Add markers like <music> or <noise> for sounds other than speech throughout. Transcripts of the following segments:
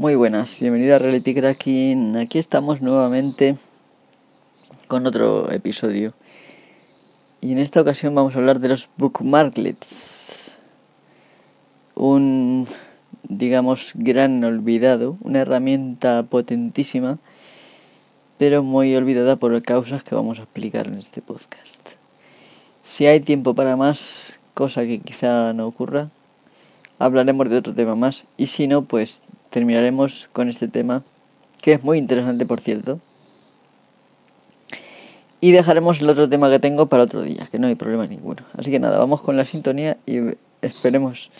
Muy buenas, bienvenido a Reality Cracking. Aquí estamos nuevamente con otro episodio. Y en esta ocasión vamos a hablar de los bookmarklets. Un, digamos, gran olvidado, una herramienta potentísima, pero muy olvidada por causas que vamos a explicar en este podcast. Si hay tiempo para más, cosa que quizá no ocurra, hablaremos de otro tema más. Y si no, pues terminaremos con este tema, que es muy interesante por cierto. Y dejaremos el otro tema que tengo para otro día, que no hay problema ninguno. Así que nada, vamos con la sintonía y esperemos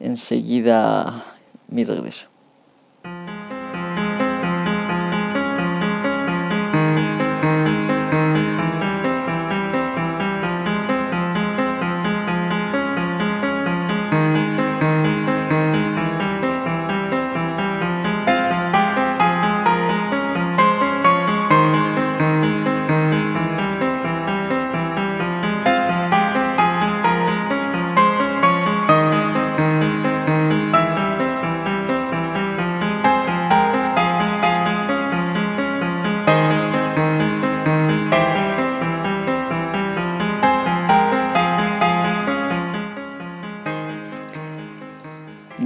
enseguida mi regreso.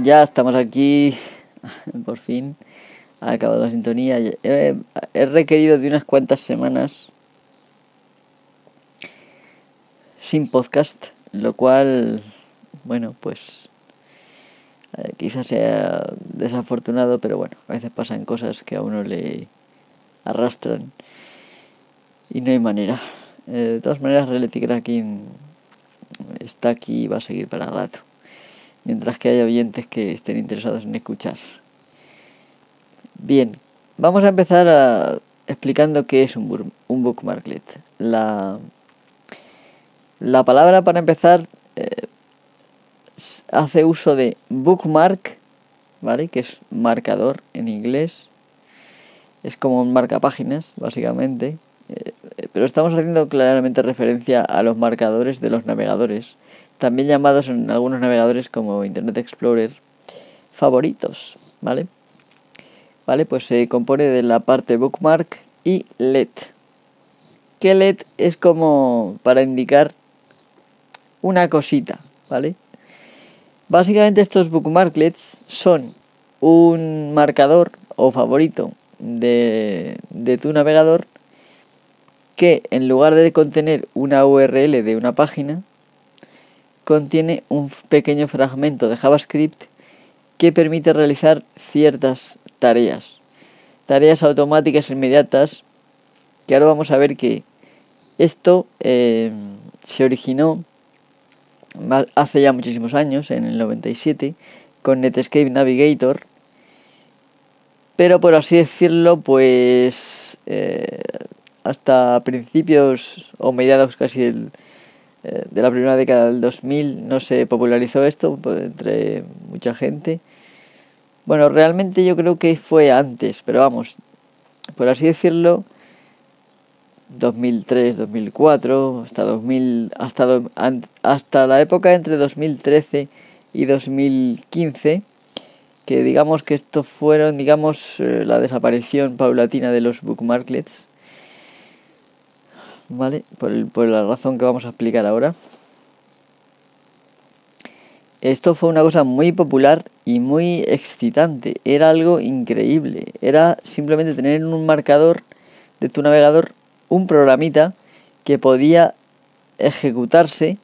Ya estamos aquí, <laughs> por fin. Ha acabado la sintonía. He, requerido de unas cuantas semanas sin podcast, lo cual, bueno, pues eh, quizás sea desafortunado, pero bueno, a veces pasan cosas que a uno le arrastran y no hay manera. Eh, de todas maneras, Reality Cracking está aquí y va a seguir para rato mientras que haya oyentes que estén interesados en escuchar. Bien, vamos a empezar explicando qué es un, un bookmarklet. La, la palabra para empezar eh, hace uso de bookmark, ¿vale? Que es marcador en inglés. Es como un marcapáginas, básicamente. Eh, pero estamos haciendo claramente referencia a los marcadores de los navegadores también llamados en algunos navegadores como Internet Explorer favoritos, ¿vale? Vale, pues se compone de la parte bookmark y LED. Que LED es como para indicar una cosita, ¿vale? Básicamente estos bookmarklets son un marcador o favorito de, de tu navegador que en lugar de contener una URL de una página, contiene un pequeño fragmento de JavaScript que permite realizar ciertas tareas. Tareas automáticas inmediatas, que ahora vamos a ver que esto eh, se originó hace ya muchísimos años, en el 97, con Netscape Navigator, pero por así decirlo, pues eh, hasta principios o mediados casi del de la primera década del 2000 no se popularizó esto entre mucha gente. Bueno, realmente yo creo que fue antes, pero vamos, por así decirlo, 2003, 2004, hasta 2000, hasta, hasta la época entre 2013 y 2015, que digamos que esto fueron, digamos, eh, la desaparición paulatina de los bookmarklets ¿vale? Por, la razón que vamos a explicar ahora. Esto fue una cosa muy popular y muy excitante. Era algo increíble. Era simplemente tener en un marcador de tu navegador un programita que podía ejecutarse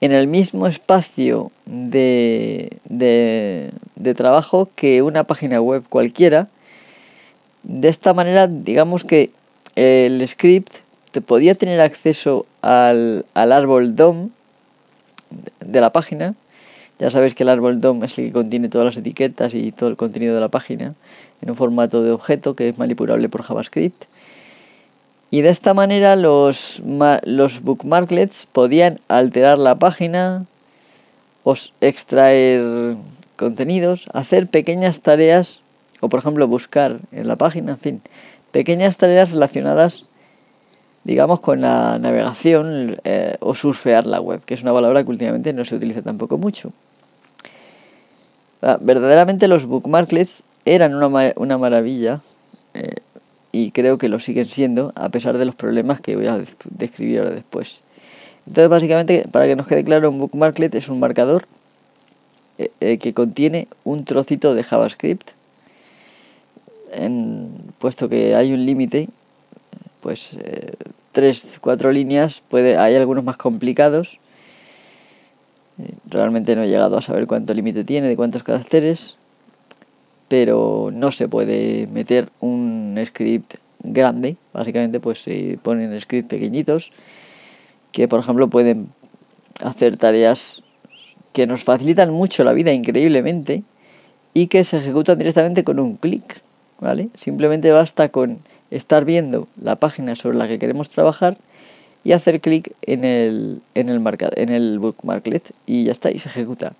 en el mismo espacio de, de trabajo que una página web cualquiera. De esta manera, digamos que el script podía tener acceso al, árbol DOM de la página. Ya sabéis que el árbol DOM es el que contiene todas las etiquetas y todo el contenido de la página en un formato de objeto que es manipulable por JavaScript. Y de esta manera los, los bookmarklets podían alterar la página, o extraer contenidos, hacer pequeñas tareas o por ejemplo buscar en la página, en fin, pequeñas tareas relacionadas digamos, con la navegación eh, o surfear la web, que es una palabra que últimamente no se utiliza tampoco mucho. Ah, verdaderamente los bookmarklets eran una, una maravilla eh, y creo que lo siguen siendo a pesar de los problemas que voy a describir ahora después. Entonces básicamente para que nos quede claro un bookmarklet es un marcador eh, que contiene un trocito de JavaScript puesto que hay un límite pues tres, cuatro líneas puede hay algunos más complicados Realmente no he llegado a saber cuánto límite tiene, de cuántos caracteres, pero no se puede meter un script grande. Básicamente, pues se ponen scripts pequeñitos que, por ejemplo, pueden hacer tareas que nos facilitan mucho la vida increíblemente y que se ejecutan directamente con un clic, ¿vale? Simplemente basta con estar viendo la página sobre la que queremos trabajar y hacer clic en el, en el, bookmarklet y ya está, y se ejecuta.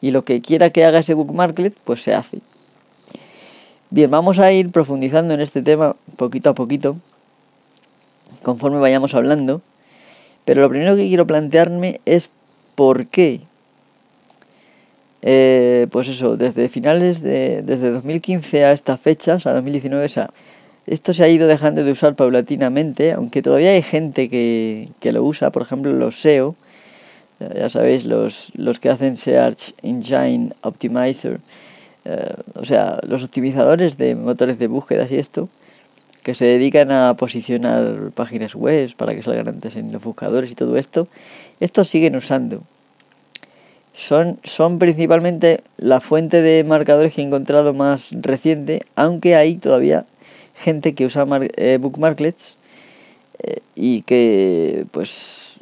Y lo que quiera que haga ese bookmarklet, pues se hace. Bien, vamos a ir profundizando en este tema poquito a poquito, conforme vayamos hablando. Pero lo primero que quiero plantearme es por qué. Eh, pues eso, desde finales de. desde 2015 a estas fechas, a 2019, o sea, esto se ha ido dejando de usar paulatinamente, aunque todavía hay gente que, lo usa, por ejemplo los SEO, ya sabéis, los, los que hacen Search Engine Optimizer, eh, o sea, los optimizadores de motores de búsqueda y esto, que se dedican a posicionar páginas web para que salgan antes en los buscadores y todo esto, estos siguen usando. Son, son principalmente la fuente de marcadores que he encontrado más reciente, aunque hay todavía gente que usa eh, bookmarklets eh, y que pues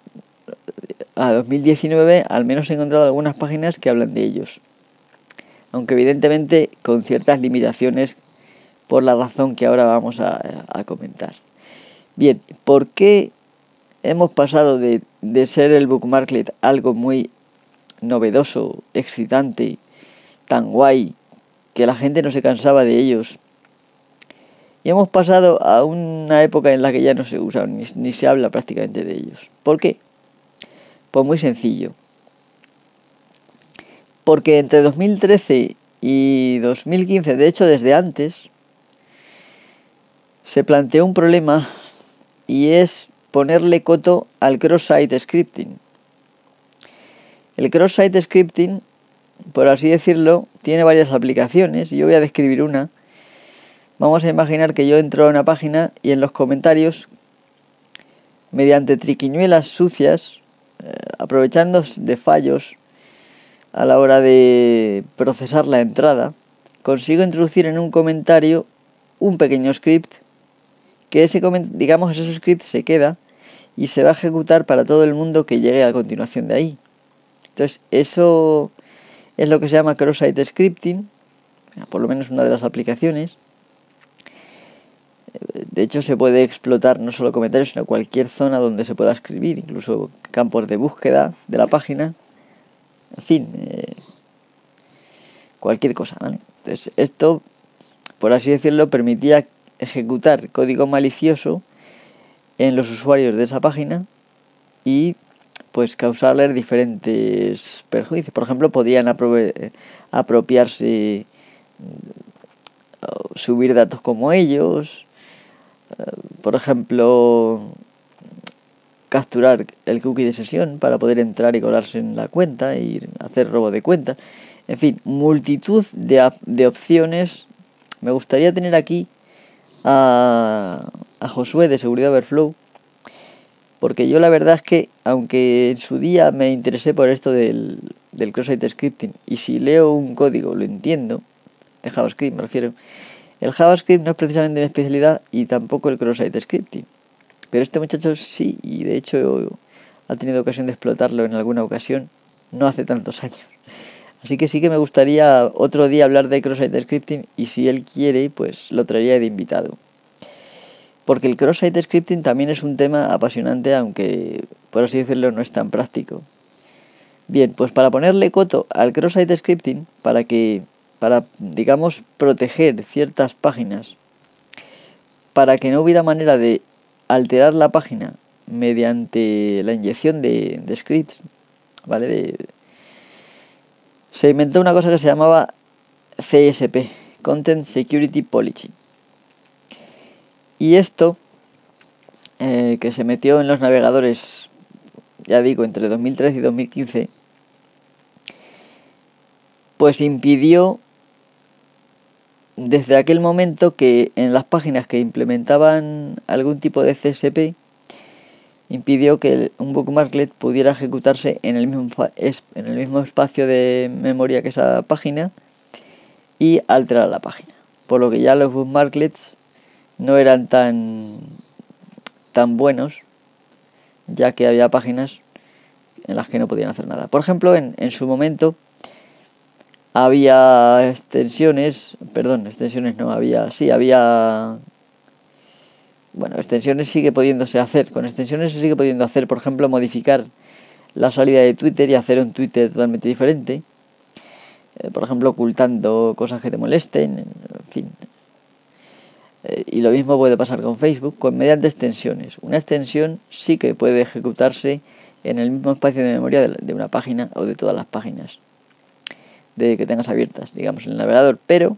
a 2019 al menos he encontrado algunas páginas que hablan de ellos. Aunque evidentemente con ciertas limitaciones por la razón que ahora vamos a, comentar. Bien, ¿por qué hemos pasado de, de ser el bookmarklet algo muy novedoso, excitante, tan guay, que la gente no se cansaba de ellos y hemos pasado a una época en la que ya no se usa ni, se habla prácticamente de ellos. ¿Por qué? Pues muy sencillo. Porque entre 2013 y 2015, de hecho desde antes, se planteó un problema y es ponerle coto al cross-site scripting. El cross-site scripting, por así decirlo, tiene varias aplicaciones yo voy a describir una Vamos a imaginar que yo entro a una página y en los comentarios, mediante triquiñuelas sucias, eh, aprovechando de fallos a la hora de procesar la entrada, consigo introducir en un comentario un pequeño script que ese digamos ese script se queda y se va a ejecutar para todo el mundo que llegue a continuación de ahí. Entonces, eso es lo que se llama cross-site scripting, por lo menos una de las aplicaciones. De hecho, se puede explotar no solo comentarios, sino cualquier zona donde se pueda escribir, incluso campos de búsqueda de la página. En fin, eh, cualquier cosa, ¿vale? Entonces, esto, por así decirlo, permitía ejecutar código malicioso en los usuarios de esa página y pues causarles diferentes perjuicios. Por ejemplo, podían apropiarse, subir datos como ellos, por ejemplo, capturar el cookie de sesión para poder entrar y colarse en la cuenta y hacer robo de cuenta. En fin, multitud de, de opciones. Me gustaría tener aquí a, a Josué de Seguridad Overflow. Porque yo la verdad es que, aunque en su día me interesé por esto del, del cross-site scripting, y si leo un código lo entiendo, de JavaScript me refiero, el JavaScript no es precisamente mi especialidad y tampoco el cross-site scripting. Pero este muchacho sí, y de hecho ha tenido ocasión de explotarlo en alguna ocasión, no hace tantos años. Así que sí que me gustaría otro día hablar de cross-site scripting y si él quiere, pues lo traería de invitado. Porque el cross-site scripting también es un tema apasionante, aunque por así decirlo no es tan práctico. Bien, pues para ponerle coto al cross-site scripting, para que para, digamos, proteger ciertas páginas, para que no hubiera manera de alterar la página mediante la inyección de, scripts, ¿vale? se inventó una cosa que se llamaba CSP, Content Security Policy. Y esto, eh, que se metió en los navegadores, ya digo, entre 2013 y 2015, pues impidió desde aquel momento que en las páginas que implementaban algún tipo de CSP, impidió que un bookmarklet pudiera ejecutarse en el mismo, en el mismo espacio de memoria que esa página y alterar la página. Por lo que ya los bookmarklets no eran tan, tan buenos, ya que había páginas en las que no podían hacer nada. Por ejemplo, en, en su momento, había extensiones, perdón, extensiones no había, sí, había bueno, extensiones sigue pudiéndose hacer, con extensiones se sigue pudiendo hacer, por ejemplo, modificar la salida de Twitter y hacer un Twitter totalmente diferente, eh, por ejemplo, ocultando cosas que te molesten, en fin. Eh, y lo mismo puede pasar con Facebook, con mediante extensiones. Una extensión sí que puede ejecutarse en el mismo espacio de memoria de una página o de todas las páginas de que tengas abiertas, digamos, en el navegador, pero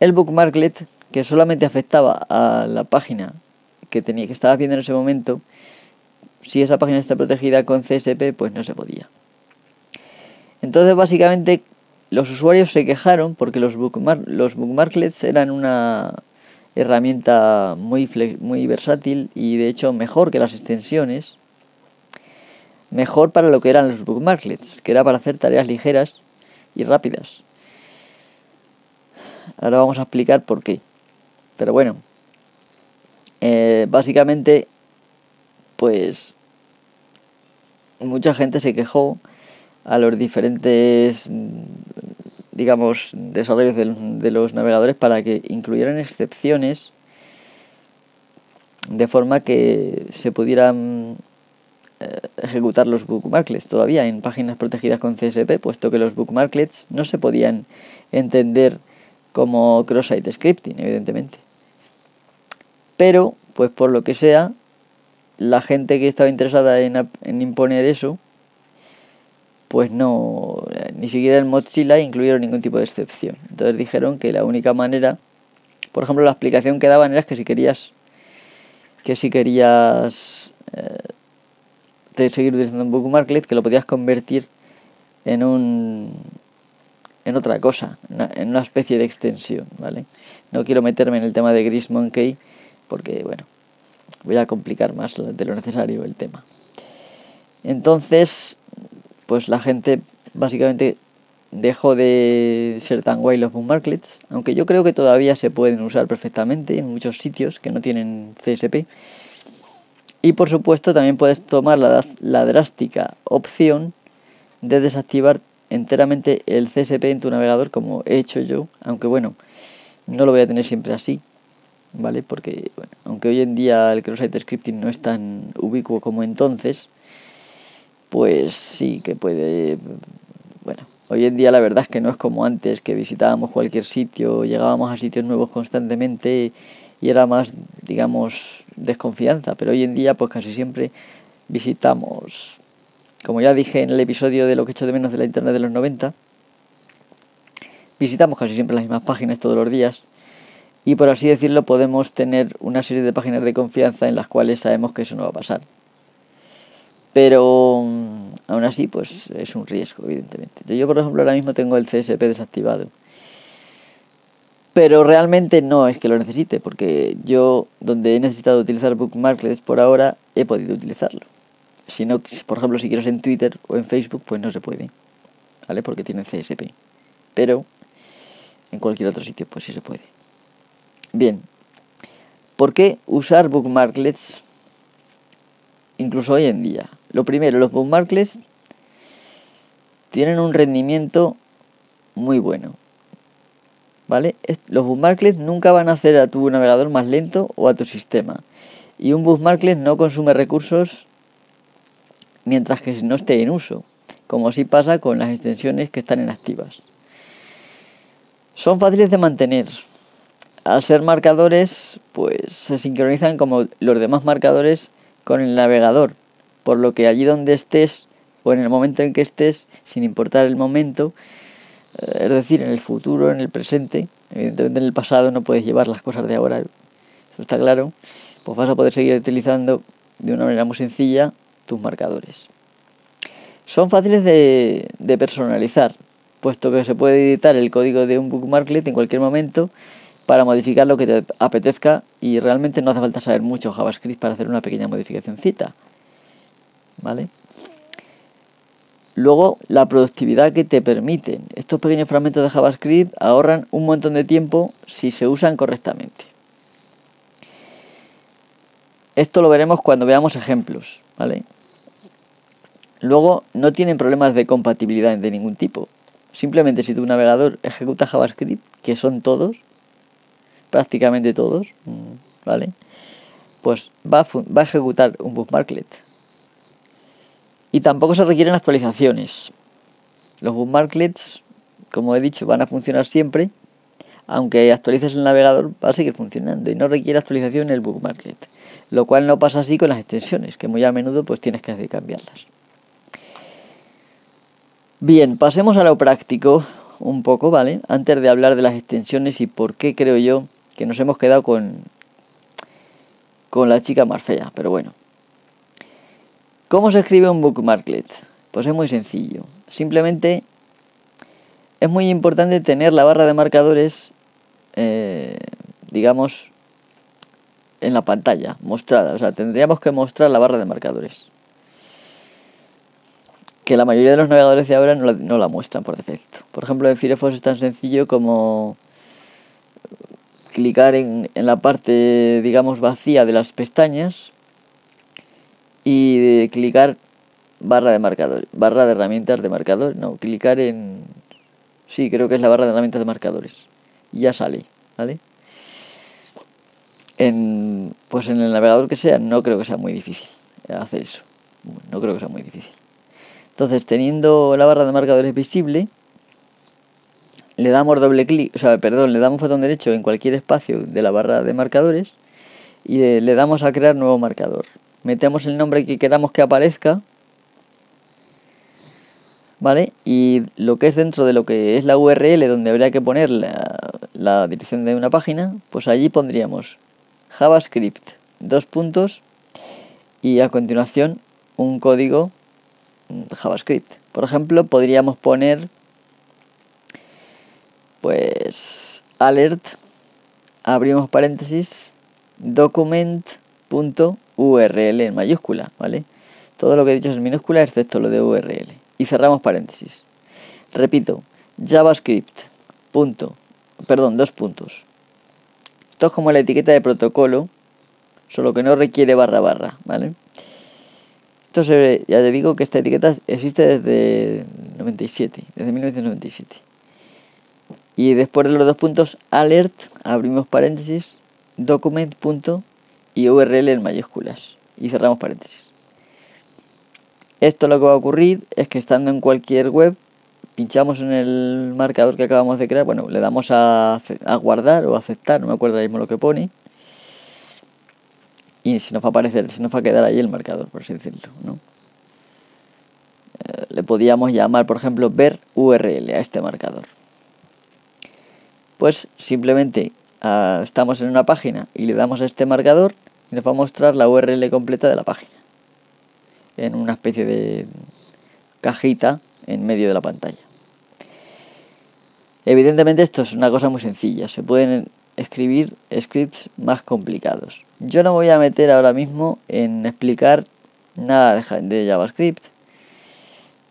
el bookmarklet que solamente afectaba a la página que tenía que estabas viendo en ese momento, si esa página está protegida con CSP, pues no se podía. Entonces, básicamente, los usuarios se quejaron porque los, los bookmarklets eran una herramienta muy, muy versátil y de hecho mejor que las extensiones. Mejor para lo que eran los bookmarklets, que era para hacer tareas ligeras y rápidas. Ahora vamos a explicar por qué. Pero bueno, eh, básicamente, pues mucha gente se quejó a los diferentes, digamos, desarrollos de, los navegadores para que incluyeran excepciones de forma que se pudieran ejecutar los bookmarklets todavía en páginas protegidas con CSP, puesto que los bookmarklets no se podían entender como cross-site scripting, evidentemente. Pero, pues por lo que sea, la gente que estaba interesada en, imponer eso, pues no, ni siquiera en Mozilla incluyeron ningún tipo de excepción. Entonces dijeron que la única manera, por ejemplo, la explicación que daban era que si querías, que si querías eh, de seguir utilizando un bookmarklet que lo podías convertir en un en otra cosa, en una especie de extensión, ¿vale? No quiero meterme en el tema de Gris Monkey porque, bueno, voy a complicar más de lo necesario el tema. Entonces, pues la gente básicamente dejó de ser tan guay los bookmarklets, aunque yo creo que todavía se pueden usar perfectamente en muchos sitios que no tienen CSP. Y por supuesto también puedes tomar la, la drástica opción de desactivar enteramente el CSP en tu navegador como he hecho yo, aunque bueno, no lo voy a tener siempre así, ¿vale? Porque bueno, aunque hoy en día el cross-site scripting no es tan ubicuo como entonces, pues sí que puede, bueno, hoy en día la verdad es que no es como antes, que visitábamos cualquier sitio, llegábamos a sitios nuevos constantemente y era más, digamos, desconfianza, pero hoy en día pues casi siempre visitamos, como ya dije en el episodio de lo que he hecho de menos de la internet de los 90, visitamos casi siempre las mismas páginas todos los días y por así decirlo podemos tener una serie de páginas de confianza en las cuales sabemos que eso no va a pasar. Pero mm, aún así pues es un riesgo evidentemente. Yo por ejemplo ahora mismo tengo el CSP desactivado pero realmente no es que lo necesite, porque yo donde he necesitado utilizar Bookmarklets por ahora he podido utilizarlo. Si no, por ejemplo, si quieres en Twitter o en Facebook, pues no se puede, ¿vale? Porque tiene CSP. Pero en cualquier otro sitio, pues sí se puede. Bien, ¿por qué usar bookmarklets incluso hoy en día? Lo primero, los bookmarklets tienen un rendimiento muy bueno. ¿Vale? Los bookmarklets nunca van a hacer a tu navegador más lento o a tu sistema. Y un bookmarklet no consume recursos mientras que no esté en uso, como así pasa con las extensiones que están inactivas. Son fáciles de mantener. Al ser marcadores, pues se sincronizan como los demás marcadores con el navegador, por lo que allí donde estés o en el momento en que estés, sin importar el momento, es decir, en el futuro, en el presente, evidentemente en el pasado no puedes llevar las cosas de ahora, eso está claro, pues vas a poder seguir utilizando de una manera muy sencilla tus marcadores. Son fáciles de, personalizar, puesto que se puede editar el código de un bookmarklet en cualquier momento para modificar lo que te apetezca y realmente no hace falta saber mucho JavaScript para hacer una pequeña modificación cita. ¿Vale? Luego, la productividad que te permiten. Estos pequeños fragmentos de JavaScript ahorran un montón de tiempo si se usan correctamente. Esto lo veremos cuando veamos ejemplos, ¿vale? Luego, no tienen problemas de compatibilidad de ningún tipo. Simplemente si tu navegador ejecuta JavaScript, que son todos, prácticamente todos, mm, ¿vale? Pues va a, va a ejecutar un bookmarklet. Y tampoco se requieren actualizaciones. Los bookmarklets, como he dicho, van a funcionar siempre. Aunque actualices el navegador, va a seguir funcionando y no requiere actualización el bookmarklet. Lo cual no pasa así con las extensiones, que muy a menudo pues tienes que cambiarlas. Bien, pasemos a lo práctico un poco, ¿vale? Antes de hablar de las extensiones y por qué creo yo que nos hemos quedado con, con la chica más fea, pero bueno. ¿Cómo se escribe un bookmarklet? Pues es muy sencillo. Simplemente es muy importante tener la barra de marcadores, eh, digamos, en la pantalla, mostrada. O sea, tendríamos que mostrar la barra de marcadores que la mayoría de los navegadores de ahora no la, muestran por defecto. Por ejemplo, en Firefox es tan sencillo como clicar en, la parte, digamos, vacía de las pestañas y clicar barra de marcadores, barra de herramientas de marcador, no, clicar en, sí, creo que es la barra de herramientas de marcadores ya sale, ¿vale? En, pues en el navegador que sea, no creo que sea muy difícil hacer eso, no creo que sea muy difícil. Entonces, teniendo la barra de marcadores visible, le damos doble clic, o sea, perdón, le damos botón derecho en cualquier espacio de la barra de marcadores y le, damos a crear nuevo marcador. Metemos el nombre que queramos que aparezca, ¿vale? Y lo que es dentro de lo que es la URL donde habría que poner la, dirección de una página, pues allí pondríamos JavaScript, dos puntos y a continuación un código JavaScript. Por ejemplo, podríamos poner pues alert, abrimos paréntesis, document.url en mayúscula, ¿vale? Todo lo que he dicho es en minúscula excepto lo de URL. Y cerramos paréntesis. Repito, JavaScript. Punto. Perdón, dos puntos. Esto es como la etiqueta de protocolo, solo que no requiere barra barra, ¿vale? Entonces, ya te digo que esta etiqueta existe desde 97, desde 1997. Y después de los dos puntos, alert, abrimos paréntesis, document punto y URL en mayúsculas. Y cerramos paréntesis. Esto lo que va a ocurrir es que estando en cualquier web, pinchamos en el marcador que acabamos de crear, bueno, le damos a, guardar o aceptar, no me acuerdo mismo lo que pone y si nos va a aparecer, si nos va a quedar ahí el marcador, por así decirlo, ¿no? Eh, le podíamos llamar, por ejemplo, ver URL a este marcador. Pues simplemente ah, estamos en una página y le damos a este marcador y nos va a mostrar la URL completa de la página. En una especie de cajita en medio de la pantalla. Evidentemente esto es una cosa muy sencilla. Se pueden escribir scripts más complicados. Yo no voy a meter ahora mismo en explicar nada de, JavaScript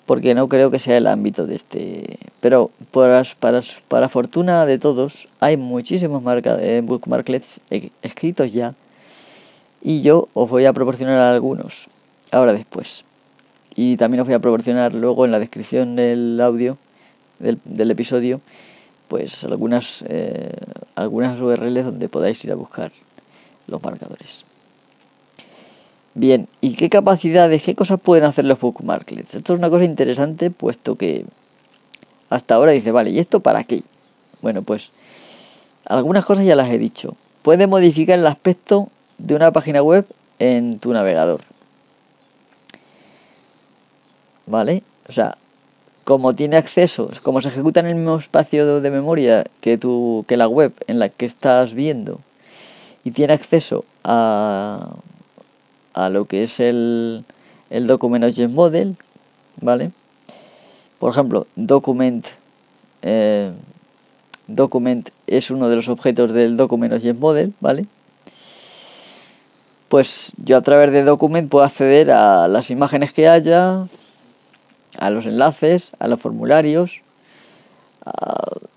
porque no creo que sea el ámbito de este. Pero para, para, para fortuna de todos, hay muchísimos marca, eh, bookmarklets escritos ya. Y yo os voy a proporcionar algunos ahora después. Y también os voy a proporcionar luego en la descripción del audio del, episodio pues algunas, eh, algunas URLs donde podáis ir a buscar los marcadores. Bien, ¿y qué capacidades, qué cosas pueden hacer los bookmarklets? Esto es una cosa interesante puesto que hasta ahora dice, vale, ¿y esto para qué? Bueno, pues algunas cosas ya las he dicho. Puede modificar el aspecto de una página web en tu navegador. ¿vale? O sea, como tiene acceso, como se ejecuta en el mismo espacio de memoria que, tu, que la web en la que estás viendo y tiene acceso a, a lo que es el, el Document Object Model, ¿vale? Por ejemplo, Document, eh, document es uno de los objetos del Document Object Model, ¿vale? Pues yo a través de Document puedo acceder a las imágenes que haya, a los enlaces, a los formularios,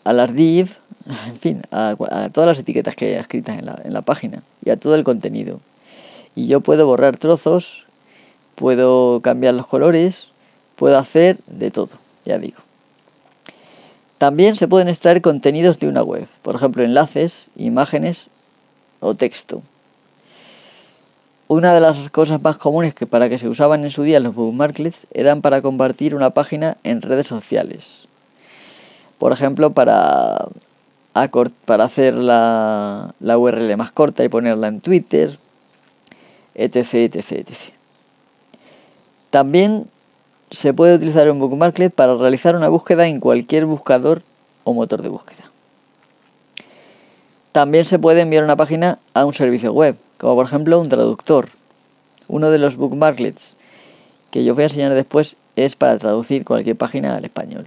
a, las div, <laughs> en fin, a, todas las etiquetas que haya escritas en la, en la página y a todo el contenido. Y yo puedo borrar trozos, puedo cambiar los colores, puedo hacer de todo, ya digo. También se pueden extraer contenidos de una web, por ejemplo, enlaces, imágenes o texto. Una de las cosas más comunes que para que se usaban en su día los bookmarklets eran para compartir una página en redes sociales. Por ejemplo, para, hacer la, la URL más corta y ponerla en Twitter, etc, etc, etc. También se puede utilizar un bookmarklet para realizar una búsqueda en cualquier buscador o motor de búsqueda. También se puede enviar una página a un servicio web, como por ejemplo un traductor. Uno de los bookmarklets que yo voy a enseñar después es para traducir cualquier página al español,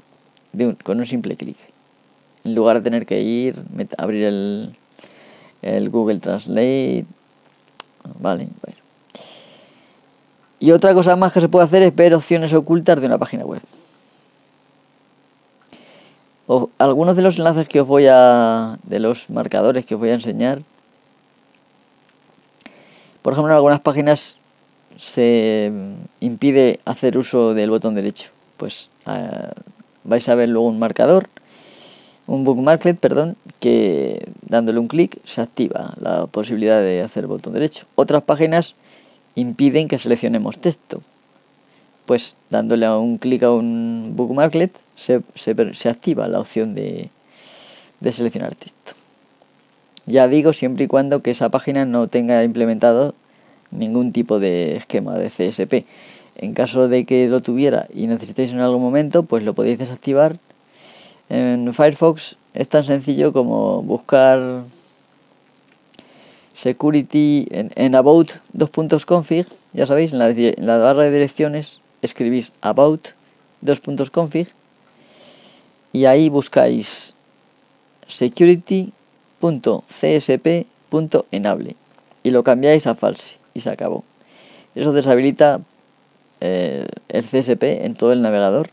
con un simple clic. En lugar de tener que ir, abrir el, Google Translate. Vale, bueno. Y otra cosa más que se puede hacer es ver opciones ocultas de una página web. O, algunos de los enlaces que os voy a. de los marcadores que os voy a enseñar. Por ejemplo, en algunas páginas se impide hacer uso del botón derecho. Pues ah, vais a ver luego un marcador, un bookmarklet, perdón, que dándole un clic se activa la posibilidad de hacer botón derecho. Otras páginas impiden que seleccionemos texto. Pues dándole un clic a un bookmarklet se, activa la opción de seleccionar texto. Ya digo, siempre y cuando que esa página no tenga implementado ningún tipo de esquema de CSP. En caso de que lo tuviera y necesitéis en algún momento, pues lo podéis desactivar. En Firefox es tan sencillo como buscar security en, about dos puntos config ya sabéis en la, barra de direcciones escribís about dos puntos config y ahí buscáis security.csp.enable y lo cambiáis a false y se acabó. Eso deshabilita eh, el CSP en todo el navegador.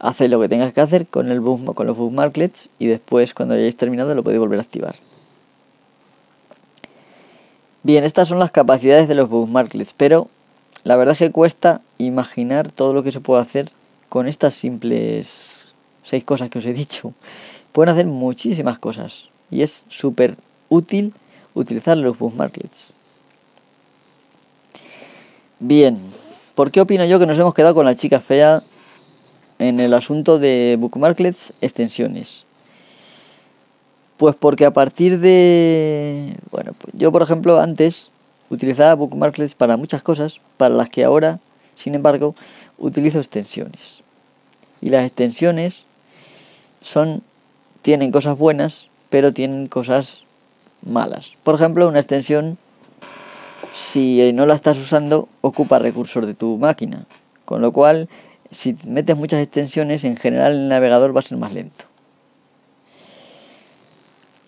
Hace lo que tengas que hacer con, el con los bookmarklets y después cuando hayáis terminado lo podéis volver a activar. Bien, estas son las capacidades de los bookmarklets, pero la verdad es que cuesta imaginar todo lo que se puede hacer con estas simples seis cosas que os he dicho. Pueden hacer muchísimas cosas y es súper útil utilizar los bookmarklets. Bien, ¿por qué opino yo que nos hemos quedado con la chica fea en el asunto de bookmarklets extensiones? Pues porque a partir de... Bueno, pues yo por ejemplo antes utilizaba bookmarklets para muchas cosas, para las que ahora, sin embargo, utilizo extensiones. Y las extensiones son tienen cosas buenas, pero tienen cosas malas. Por ejemplo, una extensión si no la estás usando ocupa recursos de tu máquina, con lo cual si metes muchas extensiones en general el navegador va a ser más lento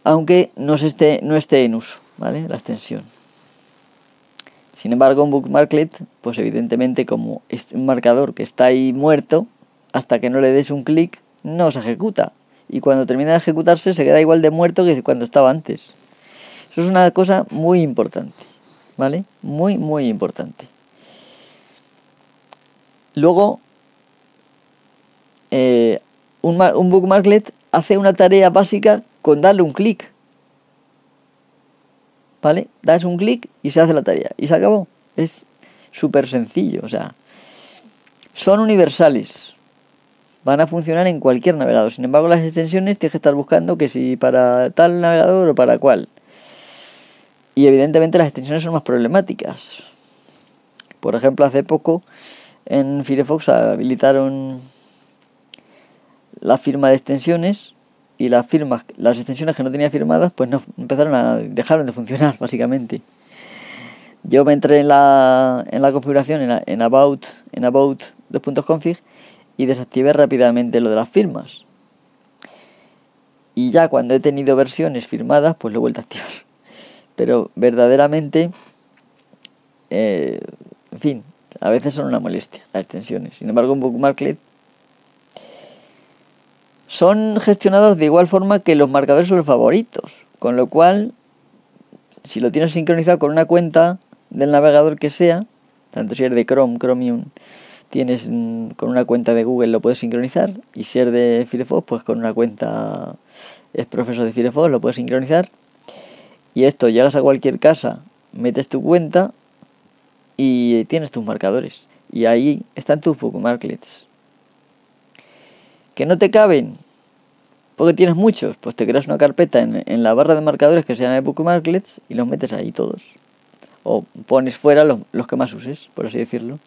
aunque no esté, no esté en uso, ¿vale? La extensión. Sin embargo, un bookmarklet, pues evidentemente como es un marcador que está ahí muerto, hasta que no le des un clic, no se ejecuta. Y cuando termina de ejecutarse se queda igual de muerto que cuando estaba antes. Eso es una cosa muy importante, ¿vale? Muy, muy importante. Luego, eh, un, un bookmarklet hace una tarea básica con darle un clic. ¿Vale? Das un clic y se hace la tarea. Y se acabó. Es súper sencillo. O sea, son universales. Van a funcionar en cualquier navegador. Sin embargo, las extensiones tienes que estar buscando que si para tal navegador o para cuál. Y evidentemente las extensiones son más problemáticas. Por ejemplo, hace poco en Firefox habilitaron la firma de extensiones y las firmas, las extensiones que no tenía firmadas, pues no empezaron a dejaron de funcionar <laughs> básicamente. Yo me entré en la, en la configuración en, en about en about 2.config y desactivé rápidamente lo de las firmas. Y ya cuando he tenido versiones firmadas, pues lo he vuelto a activar. <laughs> Pero verdaderamente, eh, en fin, a veces son una molestia las extensiones. Sin embargo, un bookmarklet son gestionados de igual forma que los marcadores son los favoritos. Con lo cual, si lo tienes sincronizado con una cuenta del navegador que sea, tanto si eres de Chrome, Chromium, tienes mm, con una cuenta de Google lo puedes sincronizar y si de Firefox, pues con una cuenta es profesor de Firefox lo puedes sincronizar. Y esto, llegas a cualquier casa, metes tu cuenta y tienes tus marcadores. Y ahí están tus bookmarklets. ¿Que no te caben? Porque tienes muchos. Pues te creas una carpeta en, en la barra de marcadores que se llama bookmarklets y los metes ahí todos. O pones fuera los, los que más uses, por así decirlo.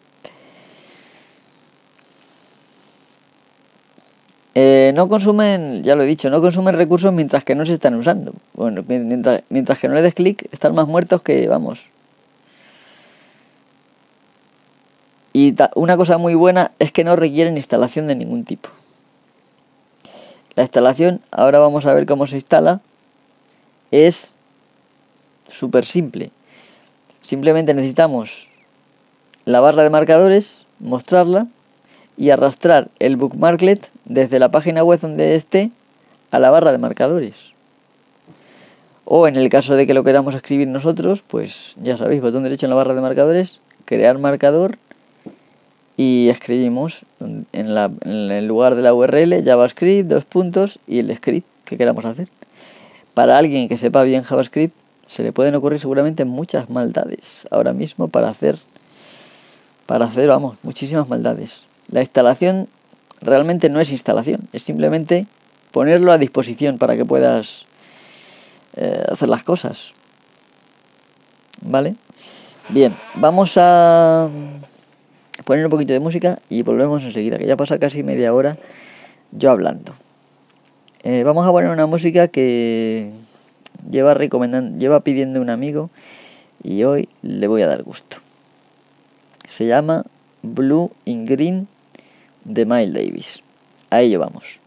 Eh, no consumen, ya lo he dicho, no consumen recursos mientras que no se están usando. Bueno, mientras, mientras que no le des clic, están más muertos que, vamos, Y una cosa muy buena es que no requieren instalación de ningún tipo. La instalación, ahora vamos a ver cómo se instala, es súper simple. Simplemente necesitamos la barra de marcadores, mostrarla y arrastrar el bookmarklet desde la página web donde esté a la barra de marcadores. O en el caso de que lo queramos escribir nosotros, pues ya sabéis, botón derecho en la barra de marcadores, crear marcador y escribimos en, el lugar de la URL JavaScript, dos puntos y el script que queramos hacer. Para alguien que sepa bien JavaScript, se le pueden ocurrir seguramente muchas maldades ahora mismo para hacer, para hacer, vamos, muchísimas maldades. La instalación realmente no es instalación, es simplemente ponerlo a disposición para que puedas eh, hacer las cosas. ¿Vale? Bien, vamos a poner un poquito de música y volvemos enseguida, que ya pasa casi media hora yo hablando. Eh, vamos a poner una música que lleva recomendando, lleva pidiendo un amigo y hoy le voy a dar gusto. Se llama Blue in Green de Miles Davis. A ello vamos.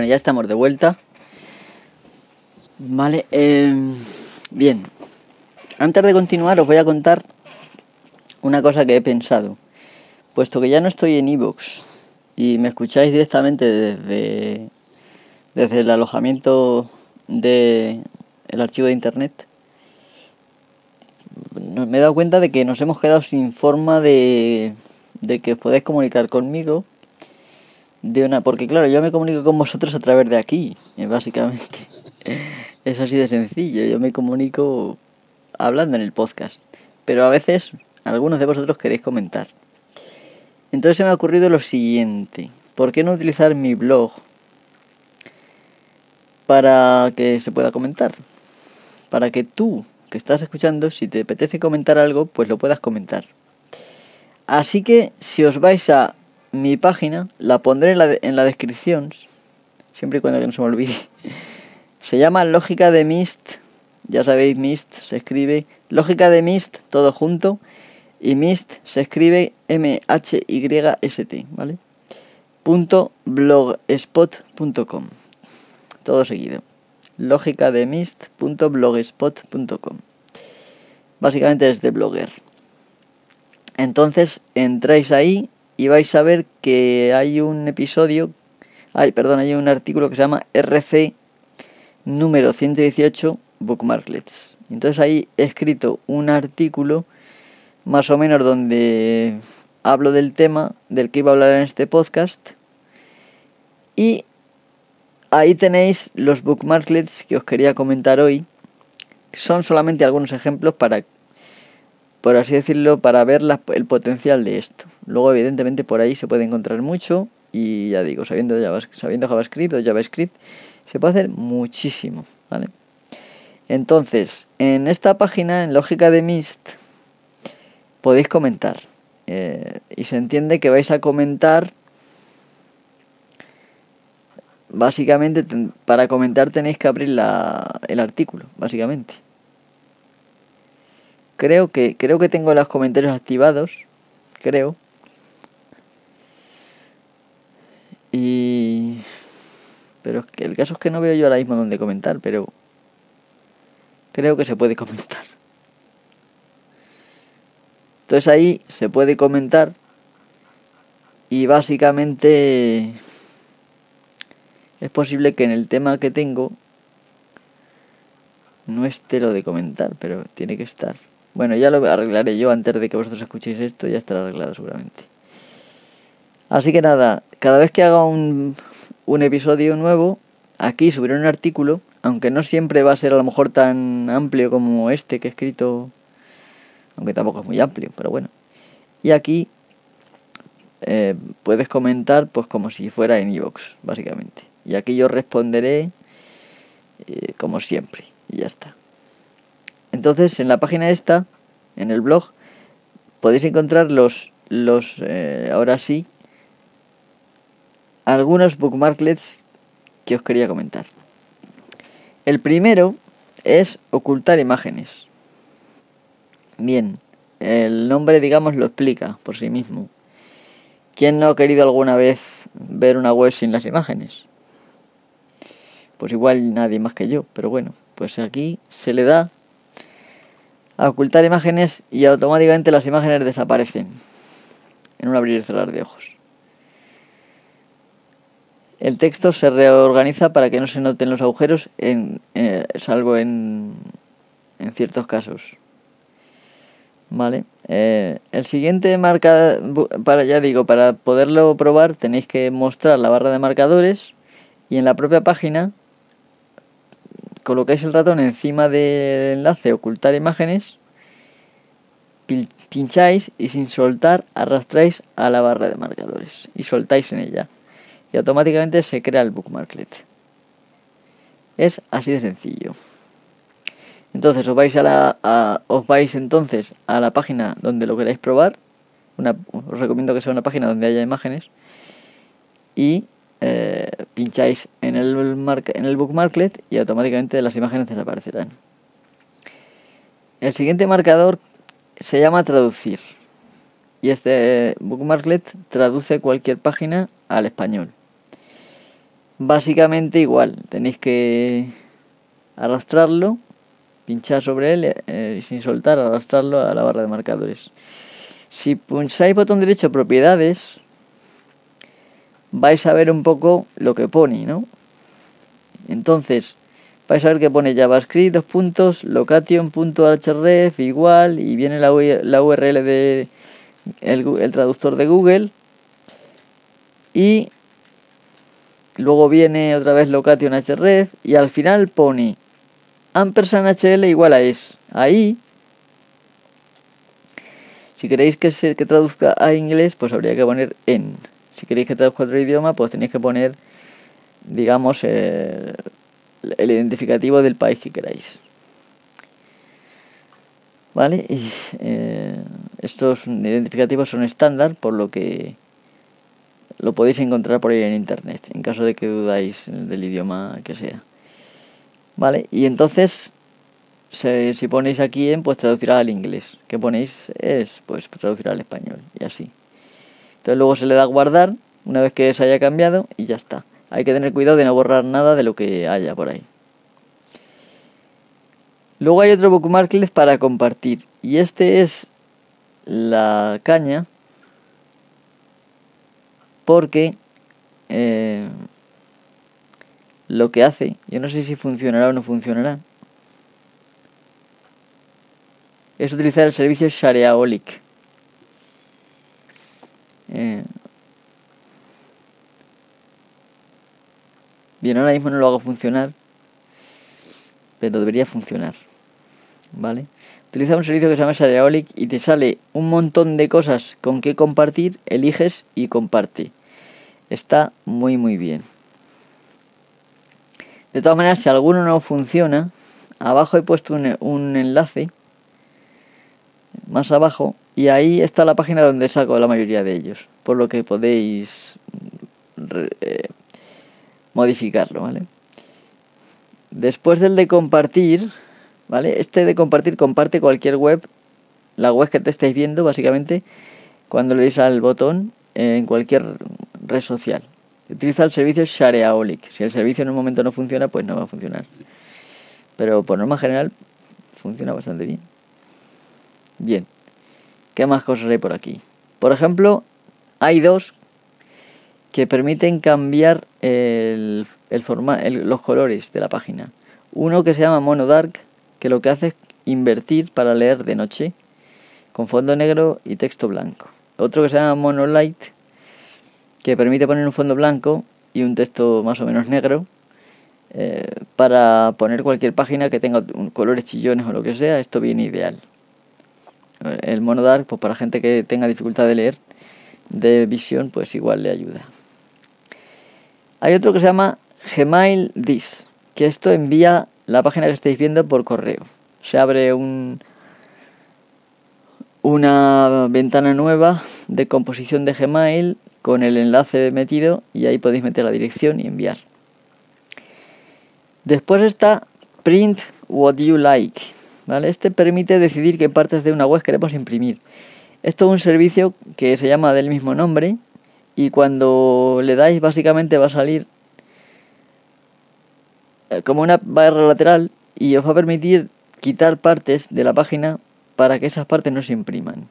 Bueno, ya estamos de vuelta. Vale, em, bien. Antes de continuar os voy a contar una cosa que he pensado. Puesto que ya no estoy en Evox y me escucháis directamente desde, desde el alojamiento del el archivo de internet, me he dado cuenta de que nos hemos quedado sin forma de, de que os podáis comunicar conmigo de una porque claro yo me comunico con vosotros a través de aquí eh, básicamente. <laughs> Es así de sencillo yo me comunico hablando en el podcast pero a veces algunos de vosotros queréis comentar. Entonces se me ha ocurrido lo siguiente ¿por qué no utilizar mi blog para que se pueda comentar para que tú que estás escuchando si te apetece comentar algo pues lo puedas comentar. Así que si os vais a mi página, la pondré en la, en la descripción, siempre y cuando no se me olvide. <laughs> Se llama Lógica de Mist, ya sabéis, Mist se escribe Lógica de Mist, todo junto, y Mist se escribe M-H-Y-S-T, ¿vale? Punto blogspot.com, todo seguido. Lógica de Mist.blogspot.com. Básicamente es de blogger. Entonces entráis ahí y vais a ver que hay un episodio, hay, perdón, hay un artículo que se llama RC número 118 Bookmarklets. Entonces ahí he escrito un artículo más o menos donde hablo del tema del que iba a hablar en este podcast y ahí tenéis los bookmarklets que os quería comentar hoy. Son solamente algunos ejemplos para por así decirlo, para ver el potencial de esto. Luego, evidentemente, por ahí se puede encontrar mucho y ya digo, sabiendo, JavaScript, sabiendo JavaScript o JavaScript, se puede hacer muchísimo, ¿vale? Entonces, en esta página, en Lógica de Mist, podéis comentar. Eh, y se entiende que vais a comentar básicamente para comentar tenéis que abrir la, el artículo, básicamente. Creo que, creo que tengo los comentarios activados. Creo. Y... Pero que el caso es que no veo yo ahora mismo dónde comentar, pero... Creo que se puede comentar. Entonces ahí se puede comentar. Y básicamente... Es posible que en el tema que tengo no esté lo de comentar, pero tiene que estar. Bueno, ya lo arreglaré yo antes de que vosotros escuchéis esto, ya estará arreglado seguramente. Así que nada, cada vez que haga un, un episodio nuevo, aquí subiré un artículo, aunque no siempre va a ser a lo mejor tan amplio como este que he escrito, aunque tampoco es muy amplio, pero bueno. Y aquí eh, puedes comentar pues como si fuera en iVoox, básicamente. Y aquí yo responderé eh, como siempre, y ya está. Entonces, en la página esta, en el blog, podéis encontrar los, los eh, ahora sí, algunos bookmarklets que os quería comentar. El primero es ocultar imágenes. Bien, el nombre, digamos, lo explica por sí mismo. ¿Quién no ha querido alguna vez ver una web sin las imágenes? Pues igual nadie más que yo, pero bueno, pues aquí se le da ocultar imágenes y automáticamente las imágenes desaparecen en un abrir y cerrar de ojos. El texto se reorganiza para que no se noten los agujeros, en, eh, salvo en, en ciertos casos. Vale. Eh, el siguiente marca, para ya digo, para poderlo probar tenéis que mostrar la barra de marcadores y en la propia página colocáis el ratón encima del enlace ocultar imágenes, pincháis y sin soltar arrastráis a la barra de marcadores y soltáis en ella y automáticamente se crea el bookmarklet. Es así de sencillo. Entonces os vais a la os vais entonces a la página donde lo queráis probar. os recomiendo que sea una página donde haya imágenes y eh, pincháis en el, en el bookmarklet y automáticamente las imágenes desaparecerán. El siguiente marcador se llama traducir y este bookmarklet traduce cualquier página al español. básicamente igual, tenéis que arrastrarlo, pinchar sobre él eh, sin soltar, arrastrarlo a la barra de marcadores. Si pulsáis botón derecho propiedades, vais a ver un poco lo que pone, ¿no? Entonces, vais a ver que pone JavaScript, dos puntos, location.href igual, y viene la, la URL de el, traductor de Google. Y luego viene otra vez location href, y al final pone ampersand hl igual a es. Ahí si queréis que se que traduzca a inglés, pues habría que poner en. Si queréis que traduzca otro idioma, pues tenéis que poner, digamos, el, identificativo del país que queráis. ¿Vale? Y eh, estos identificativos son estándar, por lo que lo podéis encontrar por ahí en internet, en caso de que dudáis del idioma que sea. ¿Vale? Y entonces si ponéis aquí en, pues traducirá al inglés. ¿Qué ponéis? Es, pues traducirá al español y así. Entonces luego se le da guardar una vez que se haya cambiado y ya está. Hay que tener cuidado de no borrar nada de lo que haya por ahí. Luego hay otro bookmarklet para compartir y este es la caña porque eh, lo que hace, yo no sé si funcionará o no funcionará, es utilizar el servicio Shareaholic. Eh, bien, ahora mismo no lo hago funcionar, pero debería funcionar. ¿Vale? Utiliza un servicio que se llama Shareaholic y te sale un montón de cosas con que compartir, eliges y comparte. Está muy muy bien. De todas maneras, si alguno no funciona, abajo he puesto un enlace más abajo y ahí está la página donde saco la mayoría de ellos, por lo que podéis eh, modificarlo, ¿vale? Después del de compartir, ¿vale? Este de compartir comparte cualquier web, la web que te estáis viendo básicamente, cuando le deis al botón en cualquier red social. Utiliza el servicio Shareaholic. Si el servicio en un momento no funciona, pues no va a funcionar. Pero por norma general funciona bastante bien. Bien, ¿qué más cosas hay por aquí? Por ejemplo, hay dos que permiten cambiar los colores de la página. Uno que se llama Mono Dark, que lo que hace es invertir para leer de noche, con fondo negro y texto blanco. Otro que se llama Mono Light, que permite poner un fondo blanco y un texto más o menos negro eh, para poner cualquier página que tenga colores chillones o lo que sea. Esto viene ideal. El mono dark, pues para gente que tenga dificultad de leer, de visión, pues igual le ayuda. Hay otro que se llama Gmail This, que esto envía la página que estáis viendo por correo. Se abre un, una ventana nueva de composición de Gmail con el enlace metido y ahí podéis meter la dirección y enviar. Después está Print What You Like, este permite decidir qué partes de una web queremos imprimir. Esto es un servicio que se llama del mismo nombre y cuando le dais básicamente va a salir eh, como una barra lateral y os va a permitir quitar partes de la página para que esas partes no se impriman.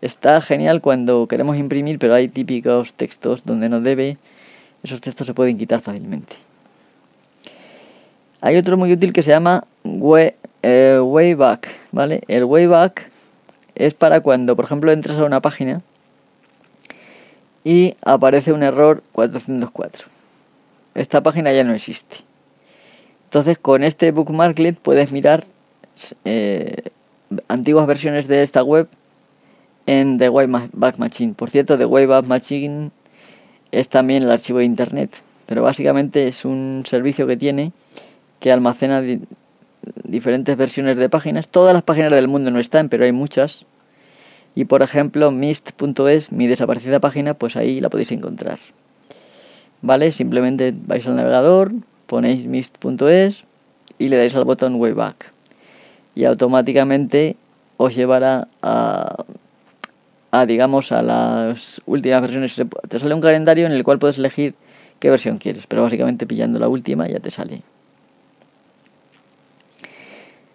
Está genial cuando queremos imprimir, pero hay típicos textos donde no debe, esos textos se pueden quitar fácilmente. Hay otro muy útil que se llama web, eh, Wayback, ¿vale? El Wayback es para cuando, por ejemplo, entras a una página y aparece un error 404. Esta página ya no existe. Entonces, con este bookmarklet puedes mirar eh, antiguas versiones de esta web en The Wayback Machine. Por cierto, The Wayback Machine es también el archivo de internet, pero básicamente es un servicio que tiene que almacena diferentes versiones de páginas. Todas las páginas del mundo no están, pero hay muchas. Y por ejemplo, mist.es, mi desaparecida página, pues ahí la podéis encontrar. ¿Vale? Simplemente vais al navegador, ponéis mist.es y le dais al botón Wayback. Y automáticamente os llevará a, a, digamos, a las últimas versiones. Te sale un calendario en el cual puedes elegir qué versión quieres, pero básicamente pillando la última ya te sale.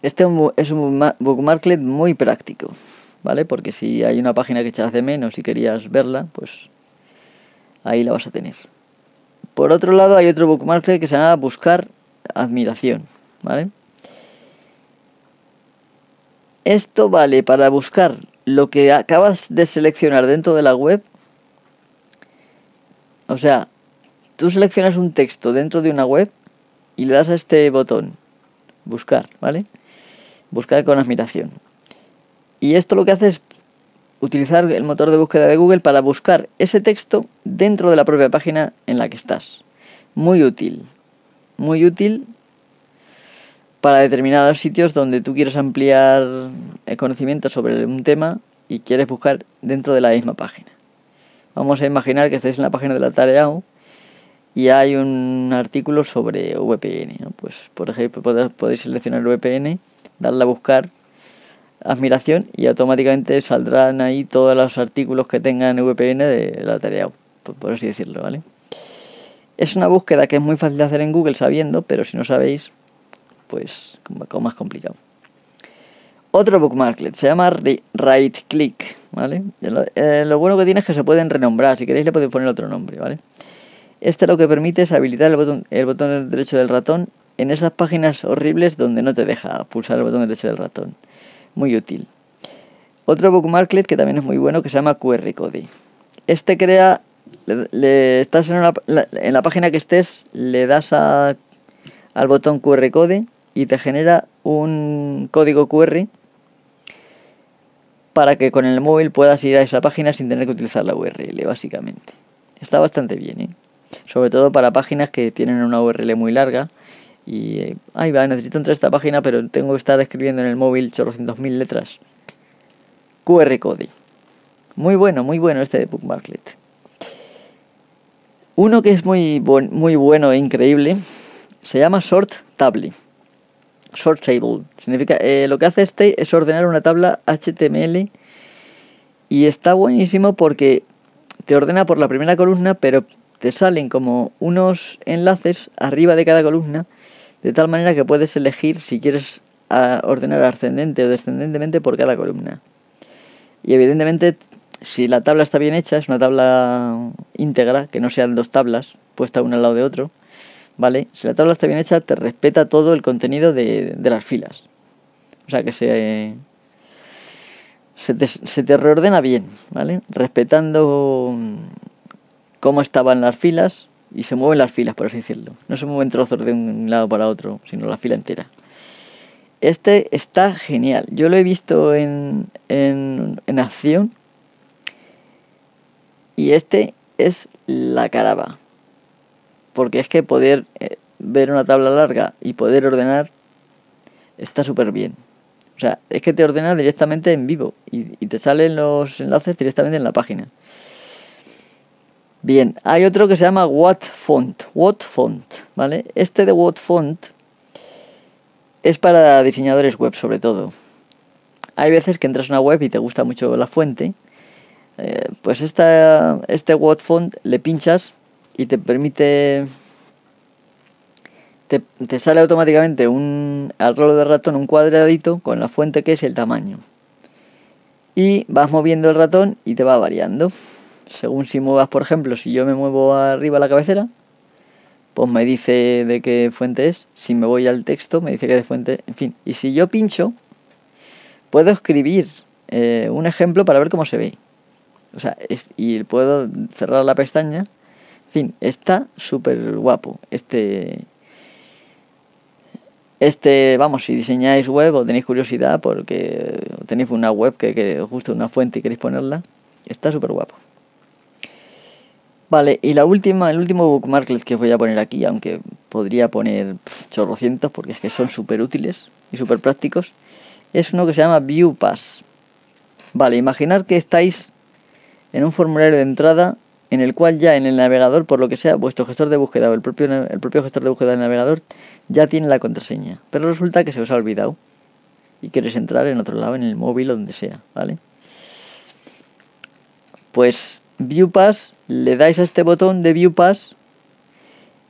Este es un bookmarklet muy práctico, ¿vale? Porque si hay una página que echas de menos y querías verla, pues ahí la vas a tener. Por otro lado hay otro bookmarklet que se llama Buscar Admiración, ¿vale? Esto vale para buscar lo que acabas de seleccionar dentro de la web. O sea, tú seleccionas un texto dentro de una web y le das a este botón, buscar, ¿vale? Buscar con admiración. Y esto lo que hace es utilizar el motor de búsqueda de Google para buscar ese texto dentro de la propia página en la que estás. Muy útil. Muy útil para determinados sitios donde tú quieres ampliar el conocimiento sobre un tema y quieres buscar dentro de la misma página. Vamos a imaginar que estáis en la página de la tarea y hay un artículo sobre VPN. Pues, por ejemplo, podéis seleccionar VPN, darle a buscar admiración y automáticamente saldrán ahí todos los artículos que tengan VPN de la tarea, por así decirlo, ¿vale? Es una búsqueda que es muy fácil de hacer en Google sabiendo, pero si no sabéis, pues como más complicado. Otro bookmarklet se llama Right Click, ¿vale? Eh, lo, bueno que tiene es que se pueden renombrar, si queréis le podéis poner otro nombre, ¿vale? Este lo que permite es habilitar el botón, el botón derecho del ratón en esas páginas horribles donde no te deja pulsar el botón derecho del ratón. Muy útil. Otro bookmarklet que también es muy bueno que se llama QR Code. Este crea, le, estás en, en la página que estés, le das al botón QR Code y te genera un código QR para que con el móvil puedas ir a esa página sin tener que utilizar la URL, básicamente. Está bastante bien, ¿eh? Sobre todo para páginas que tienen una URL muy larga y eh, ahí va, necesito entrar a esta página, pero tengo que estar escribiendo en el móvil mil letras. QR code. Muy bueno, muy bueno este bookmarklet. Uno que es muy, muy bueno e increíble se llama Sort Table. Sort Table. Significa, eh, lo que hace este es ordenar una tabla HTML y está buenísimo porque te ordena por la primera columna, pero te salen como unos enlaces arriba de cada columna, de tal manera que puedes elegir si quieres ordenar ascendente o descendentemente por cada columna. Y evidentemente, si la tabla está bien hecha, es una tabla íntegra, que no sean dos tablas puestas una al lado de otro, ¿vale? Si la tabla está bien hecha, te respeta todo el contenido de, las filas. O sea que se, se te, reordena bien, ¿vale? Respetando mm, cómo estaban las filas y se mueven las filas, por así decirlo. No se mueven trozos de un lado para otro, sino la fila entera. Este está genial. Yo lo he visto en, en, en acción. Y este es la caraba porque es que poder eh, ver una tabla larga y poder ordenar está súper bien. O sea, es que te ordena directamente en vivo y, te salen los enlaces directamente en la página. Bien, hay otro que se llama What Font. What Font, ¿vale? Este de What Font es para diseñadores web sobre todo. Hay veces que entras a una web y te gusta mucho la fuente. Eh, pues esta, este What Font le pinchas y te permite te, sale automáticamente un al rolo de ratón un cuadradito con la fuente que es el tamaño y vas moviendo el ratón y te va variando según si muevas por ejemplo si yo me muevo arriba la cabecera pues me dice de qué fuente es si me voy al texto me dice que de fuente en fin y si yo pincho puedo escribir eh, un ejemplo para ver cómo se ve o sea es, y puedo cerrar la pestaña fin, está súper guapo. Este, este, vamos, si diseñáis web o tenéis curiosidad porque tenéis una web que, que os gusta una fuente y queréis ponerla, está súper guapo. Vale, y la última, el último bookmarklet que voy a poner aquí, aunque podría poner chorrocientos porque es que son súper útiles y súper prácticos, es uno que se llama ViewPass. Vale, imaginad que estáis en un formulario de entrada en el cual ya en el navegador, por lo que sea, vuestro gestor de búsqueda o el propio, el propio gestor de búsqueda del navegador ya tiene la contraseña. Pero resulta que se os ha olvidado y queréis entrar en otro lado, en el móvil o donde sea, ¿vale? Pues ViewPass, le dais a este botón de ViewPass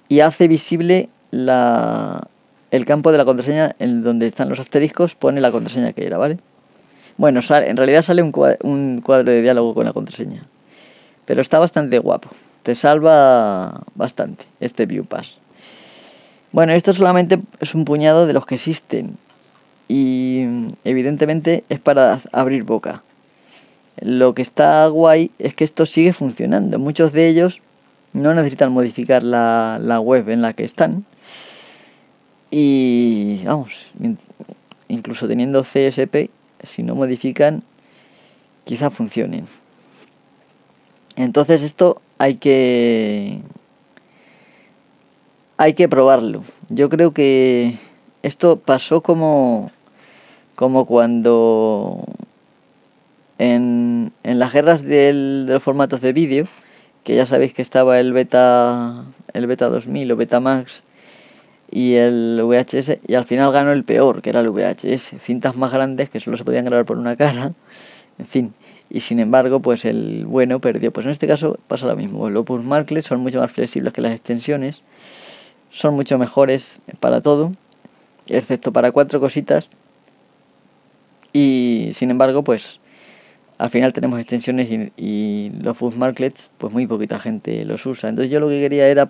y hace visible la, el campo de la contraseña en donde están los asteriscos, pone la contraseña que era, ¿vale? Bueno, en realidad sale un cuadro, un cuadro de diálogo con la contraseña, pero está bastante guapo, te salva bastante este View Pass. Bueno, esto solamente es un puñado de los que existen y evidentemente es para abrir boca. Lo que está guay es que esto sigue funcionando. Muchos de ellos no necesitan modificar la, la web en la que están. Y vamos, incluso teniendo CSP, si no modifican, quizá funcionen. Entonces esto hay que hay que probarlo. Yo creo que esto pasó como, como cuando en, en las guerras del, de los formatos de vídeo, que ya sabéis que estaba el beta, el beta 2000 o beta max y el VHS, y al final ganó el peor, que era el VHS, cintas más grandes que solo se podían grabar por una cara, en fin, y sin embargo, pues el bueno perdió. Pues en este caso pasa lo mismo, los Opus Marklet son mucho más flexibles que las extensiones, son mucho mejores para todo, excepto para cuatro cositas. Y sin embargo, pues al final tenemos extensiones y, los full marklets, pues muy poquita gente los usa. Entonces yo lo que quería era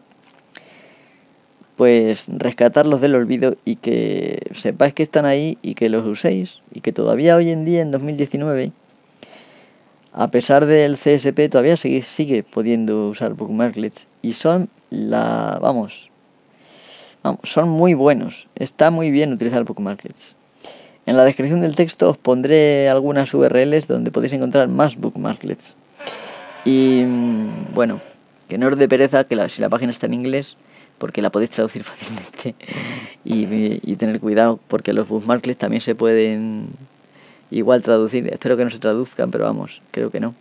pues rescatarlos del olvido y que sepáis que están ahí y que los uséis y que todavía hoy en día en 2019 a pesar del CSP todavía sigue, sigue pudiendo usar bookmarklets y son la vamos son muy buenos. Está muy bien utilizar bookmarklets. En la descripción del texto os pondré algunas URLs donde podéis encontrar más bookmarklets. Y mm, bueno, que no os de pereza que la, si la página está en inglés, porque la podéis traducir <laughs> fácilmente. y, y tener cuidado, porque los bookmarklets también se pueden igual traducir. Espero que no se traduzcan, pero vamos, creo que no.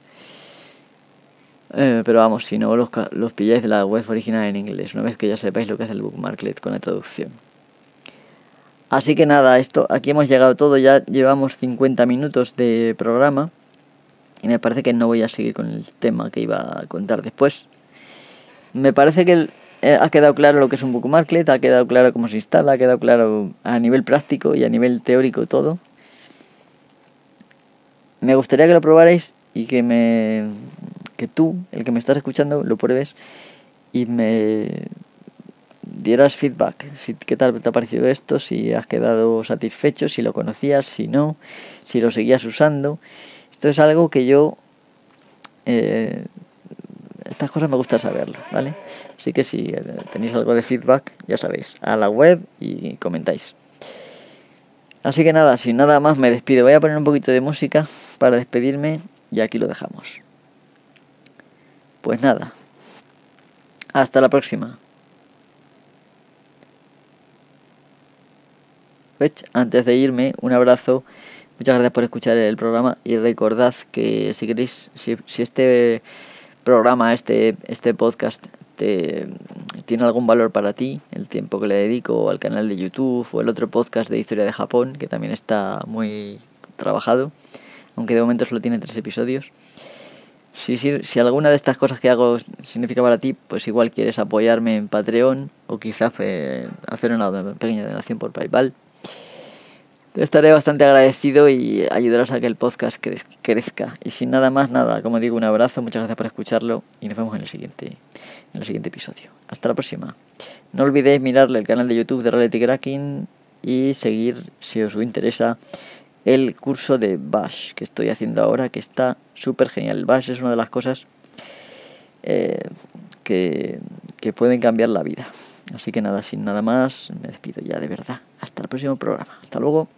Eh, pero vamos, si no los, los pilláis de la web original en inglés, una vez que ya sepáis lo que hace el bookmarklet con la traducción. Así que nada, esto aquí hemos llegado todo, ya llevamos 50 minutos de programa y me parece que no voy a seguir con el tema que iba a contar después. Me parece que eh, ha quedado claro lo que es un bookmarklet, ha quedado claro cómo se instala, ha quedado claro a nivel práctico y a nivel teórico todo. Me gustaría que lo probarais y que me que tú, el que me estás escuchando, lo pruebes y me dieras feedback. Si, ¿Qué tal te ha parecido esto? Si has quedado satisfecho, si lo conocías, si no, si lo seguías usando. Esto es algo que yo... Eh, estas cosas me gusta saberlo, ¿vale? Así que si eh, tenéis algo de feedback, ya sabéis, a la web y comentáis. Así que nada, sin nada más me despido. Voy a poner un poquito de música para despedirme y aquí lo dejamos. Pues nada. Hasta la próxima. Antes de irme, un abrazo. Muchas gracias por escuchar el programa y recordad que si queréis, si, este programa, este, este podcast te, tiene algún valor para ti, el tiempo que le dedico al canal de YouTube o el otro podcast de historia de Japón, que también está muy trabajado, aunque de momento solo tiene tres episodios. Si, si, si alguna de estas cosas que hago significa para ti, pues igual quieres apoyarme en Patreon o quizás eh, hacer una pequeña donación por PayPal. Estaré bastante agradecido y ayudaros a que el podcast crezca. Y sin nada más, nada, como digo, un abrazo, muchas gracias por escucharlo y nos vemos en el siguiente, en el siguiente episodio. Hasta la próxima. No olvidéis mirarle el canal de YouTube de Reality Cracking y seguir, si os interesa, el curso de Bash que estoy haciendo ahora, que está súper genial. Bash es una de las cosas eh, que, que pueden cambiar la vida. Así que nada, sin nada más, me despido ya de verdad. Hasta el próximo programa. Hasta luego.